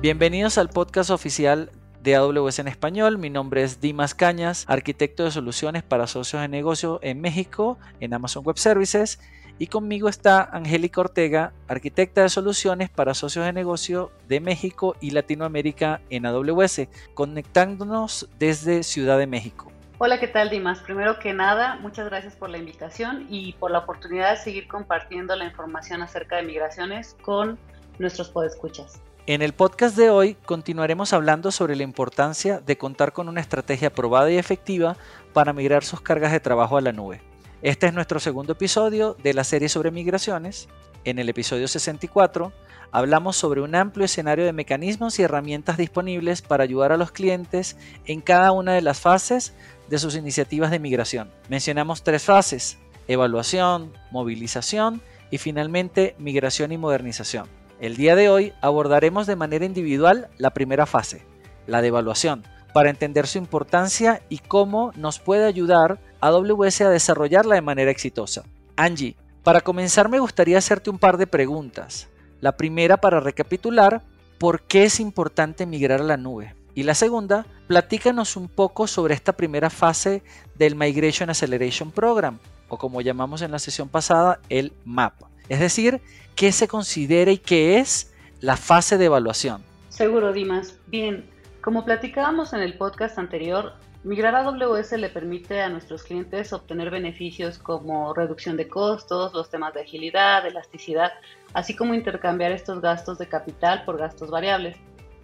Bienvenidos al podcast oficial de AWS en español. Mi nombre es Dimas Cañas, arquitecto de soluciones para socios de negocio en México, en Amazon Web Services. Y conmigo está Angélica Ortega, arquitecta de soluciones para socios de negocio de México y Latinoamérica en AWS, conectándonos desde Ciudad de México. Hola, ¿qué tal Dimas? Primero que nada, muchas gracias por la invitación y por la oportunidad de seguir compartiendo la información acerca de migraciones con nuestros podescuchas. En el podcast de hoy continuaremos hablando sobre la importancia de contar con una estrategia probada y efectiva para migrar sus cargas de trabajo a la nube. Este es nuestro segundo episodio de la serie sobre migraciones. En el episodio 64 hablamos sobre un amplio escenario de mecanismos y herramientas disponibles para ayudar a los clientes en cada una de las fases de sus iniciativas de migración. Mencionamos tres fases, evaluación, movilización y finalmente migración y modernización. El día de hoy abordaremos de manera individual la primera fase, la de evaluación, para entender su importancia y cómo nos puede ayudar AWS a desarrollarla de manera exitosa. Angie, para comenzar me gustaría hacerte un par de preguntas. La primera para recapitular, ¿por qué es importante migrar a la nube? Y la segunda, platícanos un poco sobre esta primera fase del Migration Acceleration Program, o como llamamos en la sesión pasada, el MAP. Es decir, qué se considera y qué es la fase de evaluación. Seguro, Dimas. Bien, como platicábamos en el podcast anterior, migrar a AWS le permite a nuestros clientes obtener beneficios como reducción de costos, los temas de agilidad, elasticidad, así como intercambiar estos gastos de capital por gastos variables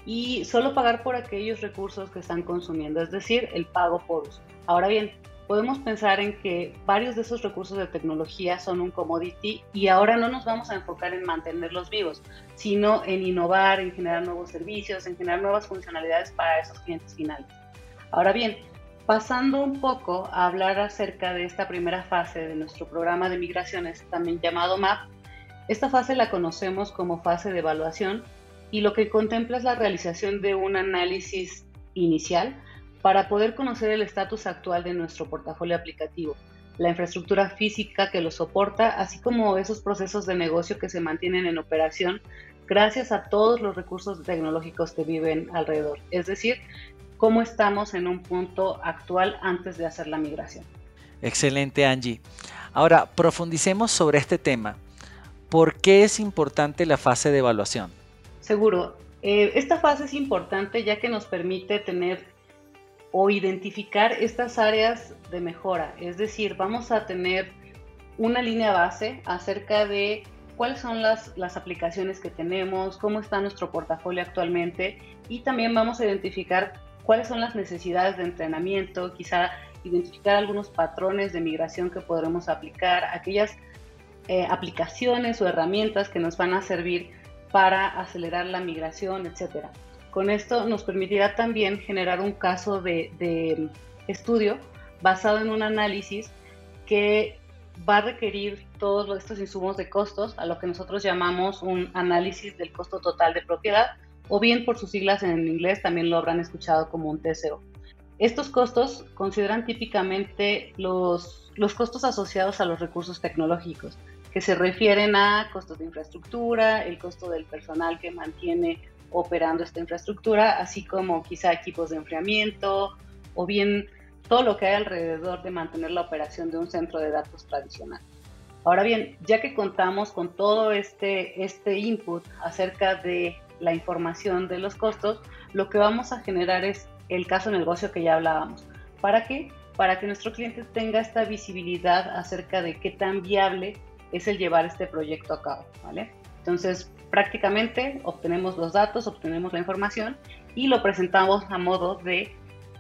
y solo pagar por aquellos recursos que están consumiendo, es decir, el pago por uso. Ahora bien, podemos pensar en que varios de esos recursos de tecnología son un commodity y ahora no nos vamos a enfocar en mantenerlos vivos, sino en innovar, en generar nuevos servicios, en generar nuevas funcionalidades para esos clientes finales. Ahora bien, pasando un poco a hablar acerca de esta primera fase de nuestro programa de migraciones, también llamado MAP, esta fase la conocemos como fase de evaluación y lo que contempla es la realización de un análisis inicial para poder conocer el estatus actual de nuestro portafolio aplicativo, la infraestructura física que lo soporta, así como esos procesos de negocio que se mantienen en operación gracias a todos los recursos tecnológicos que viven alrededor. Es decir, cómo estamos en un punto actual antes de hacer la migración. Excelente, Angie. Ahora, profundicemos sobre este tema. ¿Por qué es importante la fase de evaluación? Seguro. Eh, esta fase es importante ya que nos permite tener o identificar estas áreas de mejora. Es decir, vamos a tener una línea base acerca de cuáles son las, las, aplicaciones que tenemos, cómo está nuestro portafolio actualmente y también vamos a identificar cuáles son las necesidades de entrenamiento, quizá identificar algunos patrones de migración que podremos aplicar, aquellas eh, aplicaciones o herramientas que nos van a servir para acelerar la migración, etcétera. Con esto nos permitirá también generar un caso de, estudio basado en un análisis que va a requerir todos estos insumos de costos, a lo que nosotros llamamos un análisis del costo total de propiedad, o bien por sus siglas en inglés también lo habrán escuchado como un TCO. Estos costos consideran típicamente los, los costos asociados a los recursos tecnológicos, que se refieren a costos de infraestructura, el costo del personal que mantiene operando esta infraestructura, así como quizá equipos de enfriamiento o bien todo lo que hay alrededor de mantener la operación de un centro de datos tradicional. Ahora bien, ya que contamos con todo este, este input acerca de la información de los costos, lo que vamos a generar es el caso negocio que ya hablábamos. ¿Para qué? Para que nuestro cliente tenga esta visibilidad acerca de qué tan viable es el llevar este proyecto a cabo, ¿vale? Entonces, prácticamente obtenemos los datos, obtenemos la información y lo presentamos a modo de,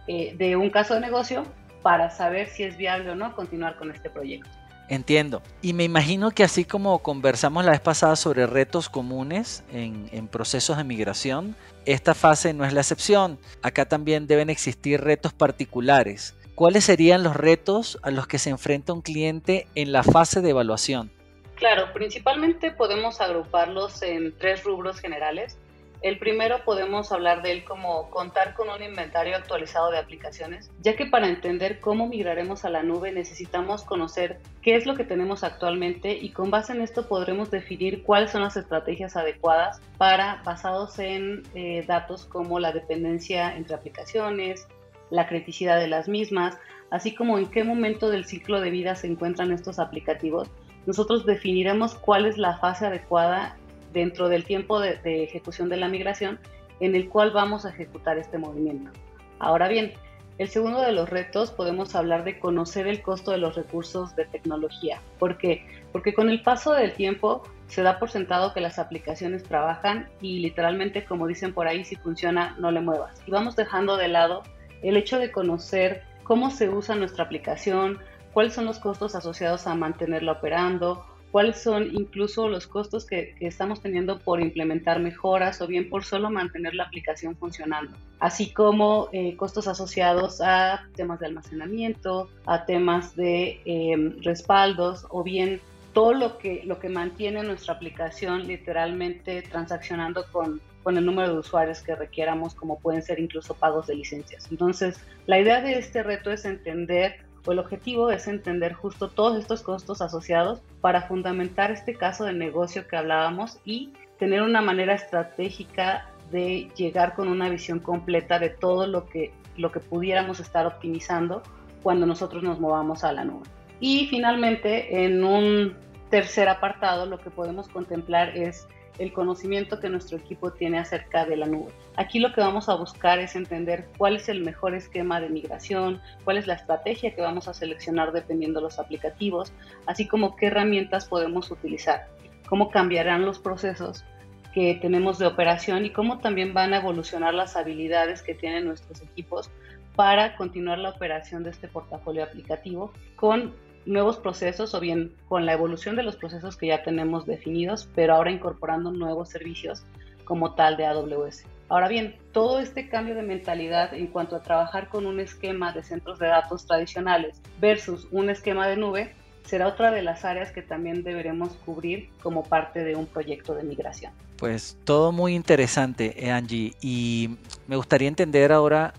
eh, de un caso de negocio para saber si es viable o no continuar con este proyecto. Entiendo. Y me imagino que así como conversamos la vez pasada sobre retos comunes en, en, procesos de migración, esta fase no es la excepción. Acá también deben existir retos particulares. ¿Cuáles serían los retos a los que se enfrenta un cliente en la fase de evaluación? Claro, principalmente podemos agruparlos en tres rubros generales. El primero podemos hablar de él como contar con un inventario actualizado de aplicaciones, ya que para entender cómo migraremos a la nube necesitamos conocer qué es lo que tenemos actualmente y con base en esto podremos definir cuáles son las estrategias adecuadas para, basados en eh, datos como la dependencia entre aplicaciones, la criticidad de las mismas, así como en qué momento del ciclo de vida se encuentran estos aplicativos, nosotros definiremos cuál es la fase adecuada dentro del tiempo de, ejecución de la migración en el cual vamos a ejecutar este movimiento. Ahora bien, el segundo de los retos podemos hablar de conocer el costo de los recursos de tecnología. ¿Por qué? Porque con el paso del tiempo se da por sentado que las aplicaciones trabajan y literalmente, como dicen por ahí, si funciona, no le muevas. Y vamos dejando de lado el hecho de conocer cómo se usa nuestra aplicación, cuáles son los costos asociados a mantenerla operando, cuáles son incluso los costos que, estamos teniendo por implementar mejoras o bien por solo mantener la aplicación funcionando, así como eh, costos asociados a temas de almacenamiento, a temas de em, respaldos o bien todo lo que, lo que mantiene nuestra aplicación literalmente transaccionando con, con el número de usuarios que requieramos, como pueden ser incluso pagos de licencias. Entonces, la idea de este reto es entender el objetivo es entender justo todos estos costos asociados para fundamentar este caso de negocio que hablábamos y tener una manera estratégica de llegar con una visión completa de todo lo que, lo que pudiéramos estar optimizando cuando nosotros nos movamos a la nube. Y finalmente, en un tercer apartado, lo que podemos contemplar es el conocimiento que nuestro equipo tiene acerca de la nube. Aquí lo que vamos a buscar es entender cuál es el mejor esquema de migración, cuál es la estrategia que vamos a seleccionar dependiendo de los aplicativos, así como qué herramientas podemos utilizar, cómo cambiarán los procesos que tenemos de operación y cómo también van a evolucionar las habilidades que tienen nuestros equipos para continuar la operación de este portafolio aplicativo con nuevos procesos o bien con la evolución de los procesos que ya tenemos definidos, pero ahora incorporando nuevos servicios como tal de AWS. Ahora bien, todo este cambio de mentalidad en cuanto a trabajar con un esquema de centros de datos tradicionales versus un esquema de nube será otra de las áreas que también deberemos cubrir como parte de un proyecto de migración. Pues todo muy interesante, Angie, y me gustaría entender ahora,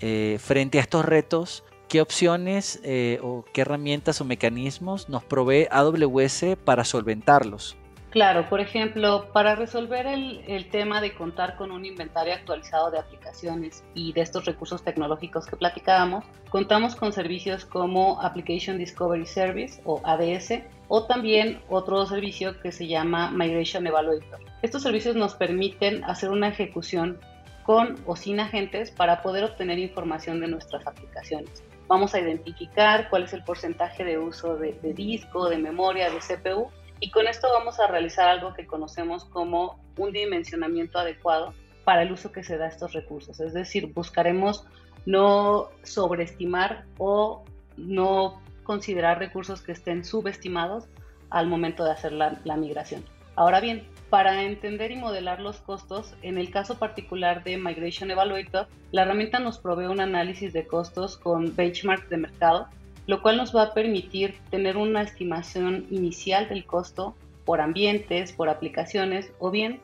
eh, frente a estos retos, ¿Qué opciones eh, o qué herramientas o mecanismos nos provee AWS para solventarlos? Claro, por ejemplo, para resolver el, tema de contar con un inventario actualizado de aplicaciones y de estos recursos tecnológicos que platicábamos, contamos con servicios como Application Discovery Service o ADS o también otro servicio que se llama Migration Evaluator. Estos servicios nos permiten hacer una ejecución con o sin agentes para poder obtener información de nuestras aplicaciones. Vamos a identificar cuál es el porcentaje de uso de, disco, de memoria, de CPU y con esto vamos a realizar algo que conocemos como un dimensionamiento adecuado para el uso que se da a estos recursos. Es decir, buscaremos no sobreestimar o no considerar recursos que estén subestimados al momento de hacer la, migración. Ahora bien, para entender y modelar los costos, en el caso particular de Migration Evaluator, la herramienta nos provee un análisis de costos con benchmarks de mercado, lo cual nos va a permitir tener una estimación inicial del costo por ambientes, por aplicaciones o bien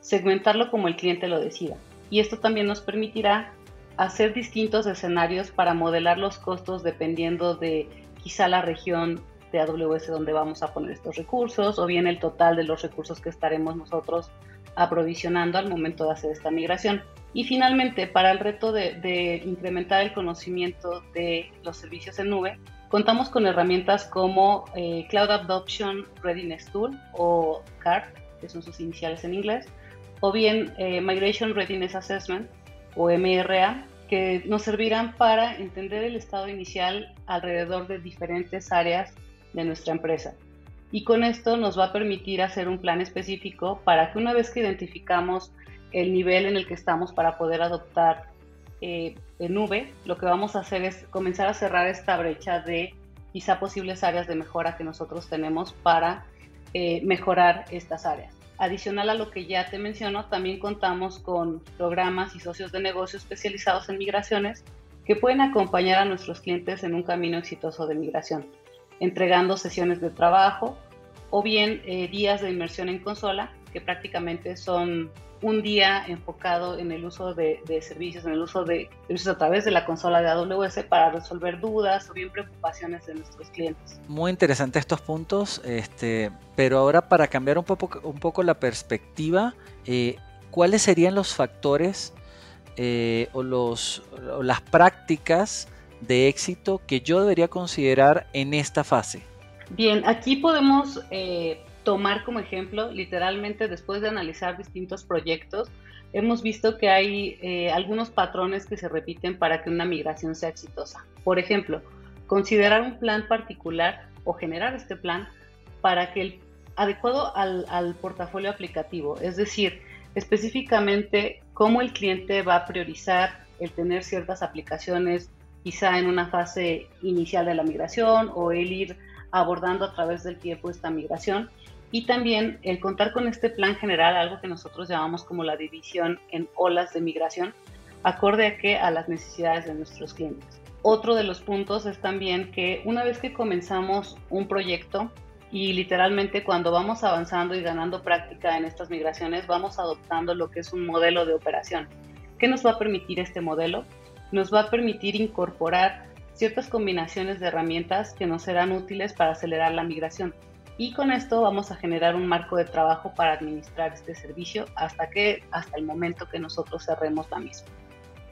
segmentarlo como el cliente lo decida. Y esto también nos permitirá hacer distintos escenarios para modelar los costos dependiendo de quizá la región de AWS donde vamos a poner estos recursos o bien el total de los recursos que estaremos nosotros aprovisionando al momento de hacer esta migración. Y finalmente, para el reto de, incrementar el conocimiento de los servicios en nube, contamos con herramientas como eh, Cloud Adoption Readiness Tool o CART, que son sus iniciales en inglés, o bien eh, Migration Readiness Assessment o MRA, que nos servirán para entender el estado inicial alrededor de diferentes áreas de nuestra empresa. Y con esto nos va a permitir hacer un plan específico para que una vez que identificamos el nivel en el que estamos para poder adoptar eh, en nube, lo que vamos a hacer es comenzar a cerrar esta brecha de quizá posibles áreas de mejora que nosotros tenemos para eh, mejorar estas áreas. Adicional a lo que ya te menciono, también contamos con programas y socios de negocio especializados en migraciones que pueden acompañar a nuestros clientes en un camino exitoso de migración entregando sesiones de trabajo o bien eh, días de inmersión en consola, que prácticamente son un día enfocado en el uso de, servicios, en el uso de servicios a través de la consola de AWS para resolver dudas o bien preocupaciones de nuestros clientes. Muy interesante estos puntos, este, pero ahora para cambiar un poco, un poco la perspectiva, eh, ¿cuáles serían los factores eh, o, los, o las prácticas de éxito que yo debería considerar en esta fase? Bien, aquí podemos eh, tomar como ejemplo, literalmente después de analizar distintos proyectos, hemos visto que hay eh, algunos patrones que se repiten para que una migración sea exitosa. Por ejemplo, considerar un plan particular o generar este plan para que el adecuado al, al portafolio aplicativo, es decir, específicamente cómo el cliente va a priorizar el tener ciertas aplicaciones quizá en una fase inicial de la migración o el ir abordando a través del tiempo esta migración y también el contar con este plan general, algo que nosotros llamamos como la división en olas de migración, acorde a que a las necesidades de nuestros clientes. Otro de los puntos es también que una vez que comenzamos un proyecto y literalmente cuando vamos avanzando y ganando práctica en estas migraciones, vamos adoptando lo que es un modelo de operación. ¿Qué nos va a permitir este modelo? Nos va a permitir incorporar ciertas combinaciones de herramientas que nos serán útiles para acelerar la migración. Y con esto vamos a generar un marco de trabajo para administrar este servicio hasta que hasta el momento que nosotros cerremos la misma.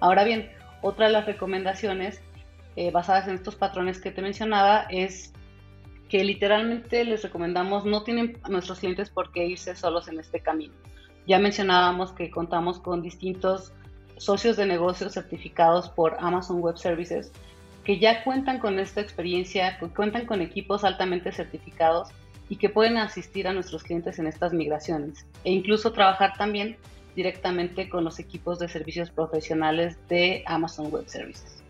Ahora bien, otra de las recomendaciones eh, basadas en estos patrones que te mencionaba es que literalmente les recomendamos no tienen nuestros clientes por qué irse solos en este camino. Ya mencionábamos que contamos con distintos socios de negocios certificados por Amazon Web Services que ya cuentan con esta experiencia, que cuentan con equipos altamente certificados y que pueden asistir a nuestros clientes en estas migraciones e incluso trabajar también directamente con los equipos de servicios profesionales de Amazon Web Services.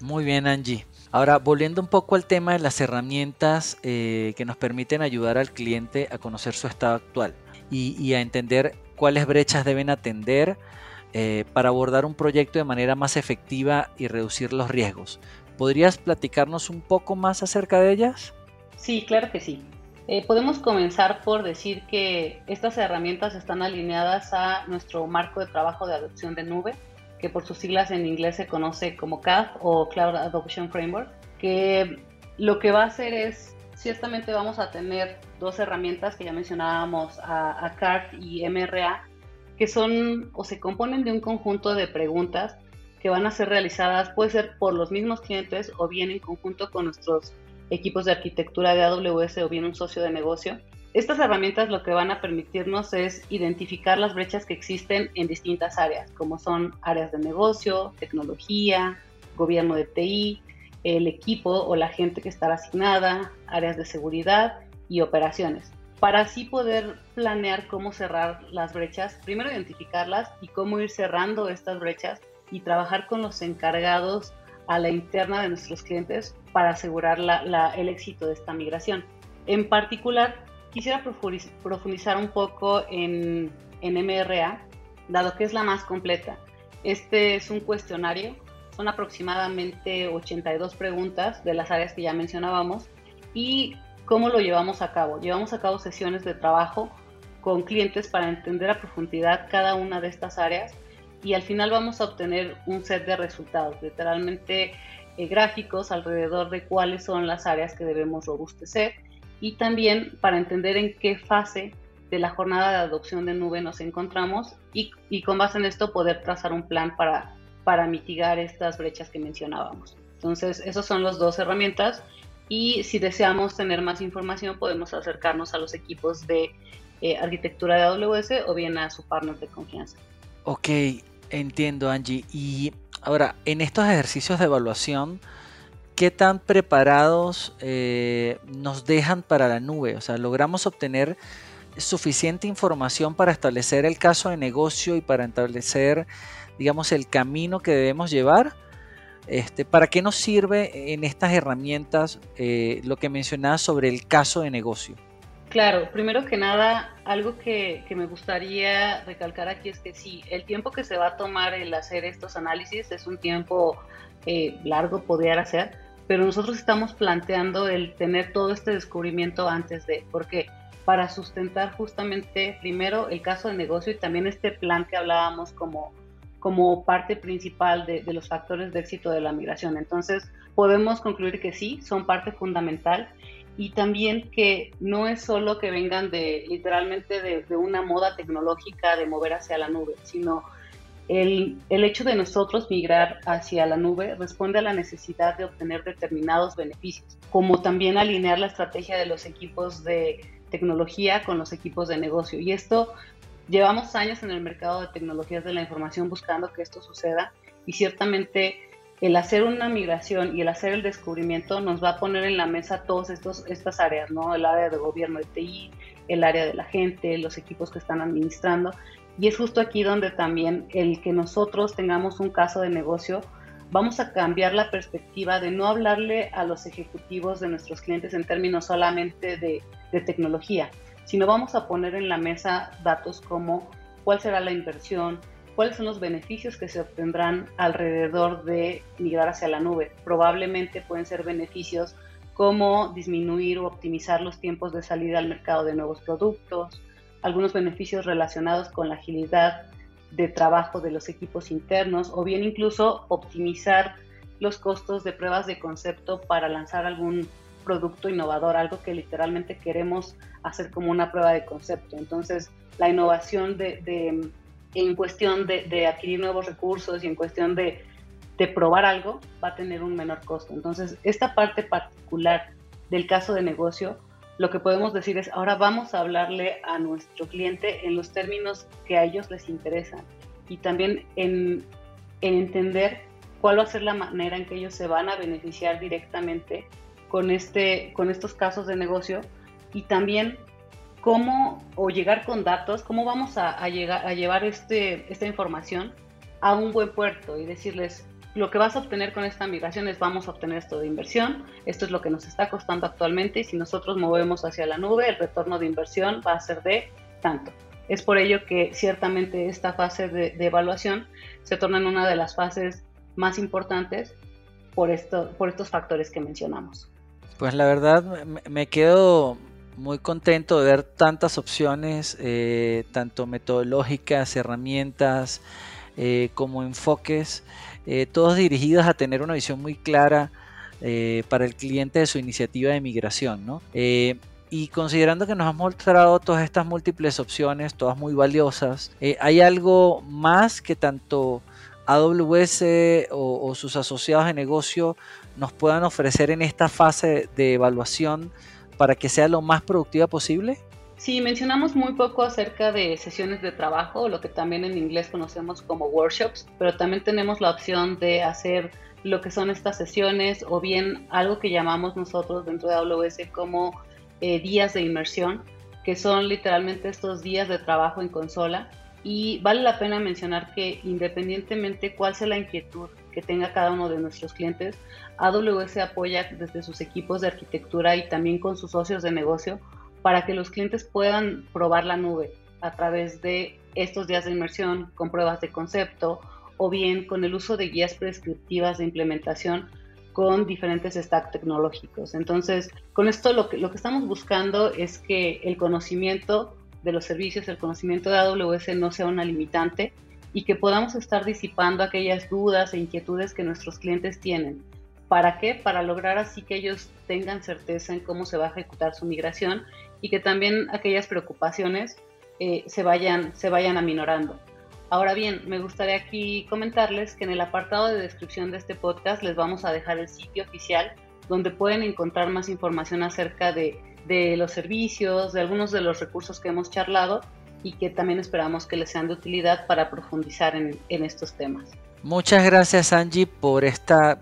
Muy bien, Angie. Ahora, volviendo un poco al tema de las herramientas eh, que nos permiten ayudar al cliente a conocer su estado actual y, a entender cuáles brechas deben atender eh, para abordar un proyecto de manera más efectiva y reducir los riesgos. ¿Podrías platicarnos un poco más acerca de ellas? Sí, claro que sí. Eh, podemos comenzar por decir que estas herramientas están alineadas a nuestro marco de trabajo de adopción de nube, que por sus siglas en inglés se conoce como CAD o Cloud Adoption Framework, que lo que va a hacer es, ciertamente vamos a tener dos herramientas que ya mencionábamos, a, a CART y MRA, que son o se componen de un conjunto de preguntas que van a ser realizadas, puede ser por los mismos clientes o bien en conjunto con nuestros equipos de arquitectura de AWS o bien un socio de negocio. Estas herramientas lo que van a permitirnos es identificar las brechas que existen en distintas áreas, como son áreas de negocio, tecnología, gobierno de TI, el equipo o la gente que estará asignada, áreas de seguridad y operaciones. Para así poder planear cómo cerrar las brechas, primero identificarlas y cómo ir cerrando estas brechas y trabajar con los encargados a la interna de nuestros clientes para asegurar el éxito de esta migración. En particular, quisiera profundizar un poco en, en MRA, dado que es la más completa. Este es un cuestionario, son aproximadamente 82 preguntas de las áreas que ya mencionábamos y cómo lo llevamos a cabo. Llevamos a cabo sesiones de trabajo con clientes para entender a profundidad cada una de estas áreas y al final vamos a obtener un set de resultados, literalmente eh, gráficos alrededor de cuáles son las áreas que debemos robustecer y también para entender en qué fase de la jornada de adopción de nube nos encontramos y, y con base en esto poder trazar un plan para, para mitigar estas brechas que mencionábamos. Entonces, esas son las dos herramientas y si deseamos tener más información podemos acercarnos a los equipos de eh, arquitectura de AWS o bien a su partner de confianza. Ok, Entiendo, Angie. Y ahora, en estos ejercicios de evaluación, ¿qué tan preparados eh, nos dejan para la nube? O sea, ¿logramos obtener suficiente información para establecer el caso de negocio y para establecer, digamos, el camino que debemos llevar? Este, ¿Para qué nos sirve en estas herramientas eh, lo que mencionabas sobre el caso de negocio? Claro, primero que nada, algo que, me gustaría recalcar aquí es que sí, el tiempo que se va a tomar el hacer estos análisis es un tiempo eh, largo poder hacer, pero nosotros estamos planteando el tener todo este descubrimiento antes de, ¿por qué? para sustentar justamente primero el caso de negocio y también este plan que hablábamos como, como parte principal de, de los factores de éxito de la migración. Entonces, podemos concluir que sí, son parte fundamental y también que no es solo que vengan de literalmente de, de, una moda tecnológica de mover hacia la nube, sino el, el, hecho de nosotros migrar hacia la nube responde a la necesidad de obtener determinados beneficios, como también alinear la estrategia de los equipos de tecnología con los equipos de negocio. Y esto llevamos años en el mercado de tecnologías de la información buscando que esto suceda y ciertamente el hacer una migración y el hacer el descubrimiento nos va a poner en la mesa todas estas áreas, ¿no? El área de gobierno de TI, el área de la gente, los equipos que están administrando. Y es justo aquí donde también el que nosotros tengamos un caso de negocio, vamos a cambiar la perspectiva de no hablarle a los ejecutivos de nuestros clientes en términos solamente de, de tecnología, sino vamos a poner en la mesa datos como cuál será la inversión, cuáles son los beneficios que se obtendrán alrededor de migrar hacia la nube. Probablemente pueden ser beneficios como disminuir o optimizar los tiempos de salida al mercado de nuevos productos, algunos beneficios relacionados con la agilidad de trabajo de los equipos internos o bien incluso optimizar los costos de pruebas de concepto para lanzar algún producto innovador, algo que literalmente queremos hacer como una prueba de concepto. Entonces, la innovación de, en cuestión de, adquirir nuevos recursos y en cuestión de, probar algo, va a tener un menor costo. Entonces, esta parte particular del caso de negocio, lo que podemos decir es, ahora vamos a hablarle a nuestro cliente en los términos que a ellos les interesan y también en, en entender cuál va a ser la manera en que ellos se van a beneficiar directamente con, este, con estos casos de negocio y también cómo, o llegar con datos, cómo vamos a, llegar, a llevar este, esta información a un buen puerto y decirles, lo que vas a obtener con esta migración es vamos a obtener esto de inversión, esto es lo que nos está costando actualmente y si nosotros movemos hacia la nube, el retorno de inversión va a ser de tanto. Es por ello que ciertamente esta fase de, evaluación se torna en una de las fases más importantes por, esto, por estos factores que mencionamos. Pues la verdad me quedo muy contento de ver tantas opciones, eh, tanto metodológicas, herramientas, eh, como enfoques, eh, todos dirigidos a tener una visión muy clara para el cliente de su iniciativa de migración. ¿no? y considerando que nos han mostrado todas estas múltiples opciones, todas muy valiosas, ¿hay algo más que tanto AWS o, sus asociados de negocio nos puedan ofrecer en esta fase de evaluación? para que sea lo más productiva posible? Sí, mencionamos muy poco acerca de sesiones de trabajo, lo que también en inglés conocemos como workshops, pero también tenemos la opción de hacer lo que son estas sesiones o bien algo que llamamos nosotros dentro de AWS como eh, días de inmersión, que son literalmente estos días de trabajo en consola. Y vale la pena mencionar que independientemente cuál sea la inquietud que tenga cada uno de nuestros clientes, AWS apoya desde sus equipos de arquitectura y también con sus socios de negocio para que los clientes puedan probar la nube a través de estos días de inmersión con pruebas de concepto o bien con el uso de guías prescriptivas de implementación con diferentes stacks tecnológicos. Entonces, con esto lo que, lo que estamos buscando es que el conocimiento de los servicios, el conocimiento de AWS no sea una limitante, y que podamos estar disipando aquellas dudas e inquietudes que nuestros clientes tienen. ¿Para qué? Para lograr así que ellos tengan certeza en cómo se va a ejecutar su migración y que también aquellas preocupaciones eh, se, vayan, se vayan aminorando. Ahora bien, me gustaría aquí comentarles que en el apartado de descripción de este podcast les vamos a dejar el sitio oficial donde pueden encontrar más información acerca de, de los servicios, de algunos de los recursos que hemos charlado y que también esperamos que les sean de utilidad para profundizar en, en estos temas. Muchas gracias Angie por esta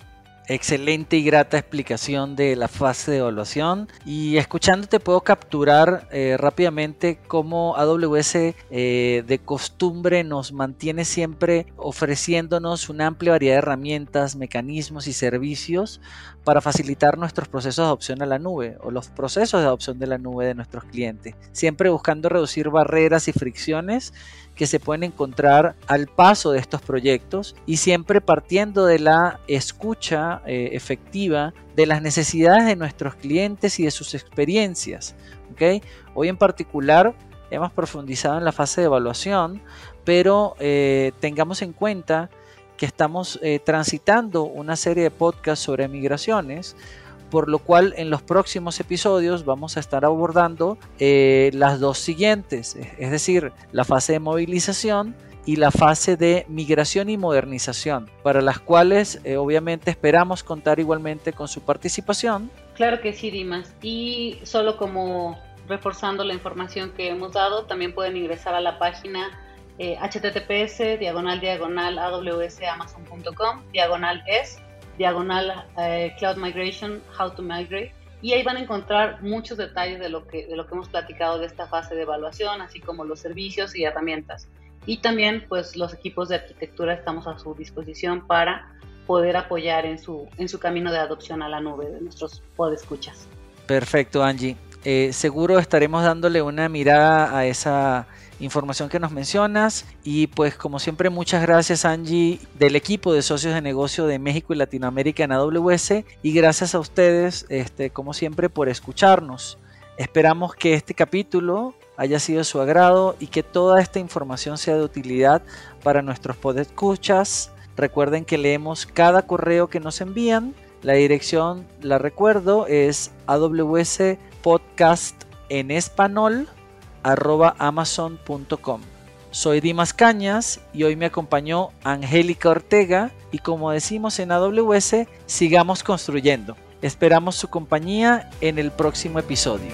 excelente y grata explicación de la fase de evaluación. Y escuchándote puedo capturar eh, rápidamente cómo AWS eh, de costumbre nos mantiene siempre ofreciéndonos una amplia variedad de herramientas, mecanismos y servicios para facilitar nuestros procesos de adopción a la nube o los procesos de adopción de la nube de nuestros clientes, siempre buscando reducir barreras y fricciones que se pueden encontrar al paso de estos proyectos y siempre partiendo de la escucha eh, efectiva de las necesidades de nuestros clientes y de sus experiencias. ¿ok? Hoy en particular hemos profundizado en la fase de evaluación, pero eh, tengamos en cuenta que estamos eh, transitando una serie de podcasts sobre migraciones, por lo cual en los próximos episodios vamos a estar abordando eh, las dos siguientes, es decir, la fase de movilización y la fase de migración y modernización, para las cuales obviamente esperamos contar igualmente con su participación. Claro que sí, Dimas. Y solo como reforzando la información que hemos dado, también pueden ingresar a la página https eh, diagonal diagonal amazon.com diagonal es diagonal eh, cloud migration how to migrate. Y ahí van a encontrar muchos detalles de lo que de lo que hemos platicado de esta fase de evaluación así como los servicios y herramientas. Y también pues los equipos de arquitectura estamos a su disposición para poder apoyar en su en su camino de adopción a la nube de nuestros podescuchas. Perfecto Angie. Eh, seguro estaremos dándole una mirada a esa información que nos mencionas y pues como siempre muchas gracias Angie del equipo de socios de negocio de México y Latinoamérica en AWS y gracias a ustedes este, como siempre por escucharnos. Esperamos que este capítulo haya sido de su agrado y que toda esta información sea de utilidad para nuestros podescuchas. Recuerden que leemos cada correo que nos envían. La dirección, la recuerdo, es AWS podcast en español amazon.com. Soy Dimas Cañas y hoy me acompañó Angélica Ortega y como decimos en AWS, sigamos construyendo. Esperamos su compañía en el próximo episodio.